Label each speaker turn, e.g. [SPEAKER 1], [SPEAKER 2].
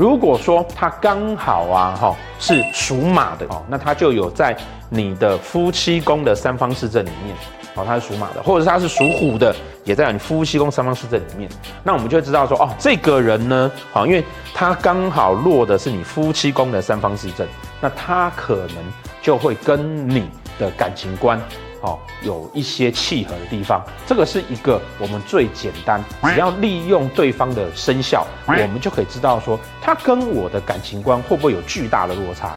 [SPEAKER 1] 如果说他刚好啊哈是属马的哦，那他就有在你的夫妻宫的三方四正里面哦，他是属马的，或者是他是属虎的，也在你夫妻宫三方四正里面。那我们就会知道说哦，这个人呢，好，因为他刚好落的是你夫妻宫的三方四正，那他可能就会跟你的感情观。哦，有一些契合的地方，这个是一个我们最简单，只要利用对方的生肖，我们就可以知道说他跟我的感情观会不会有巨大的落差。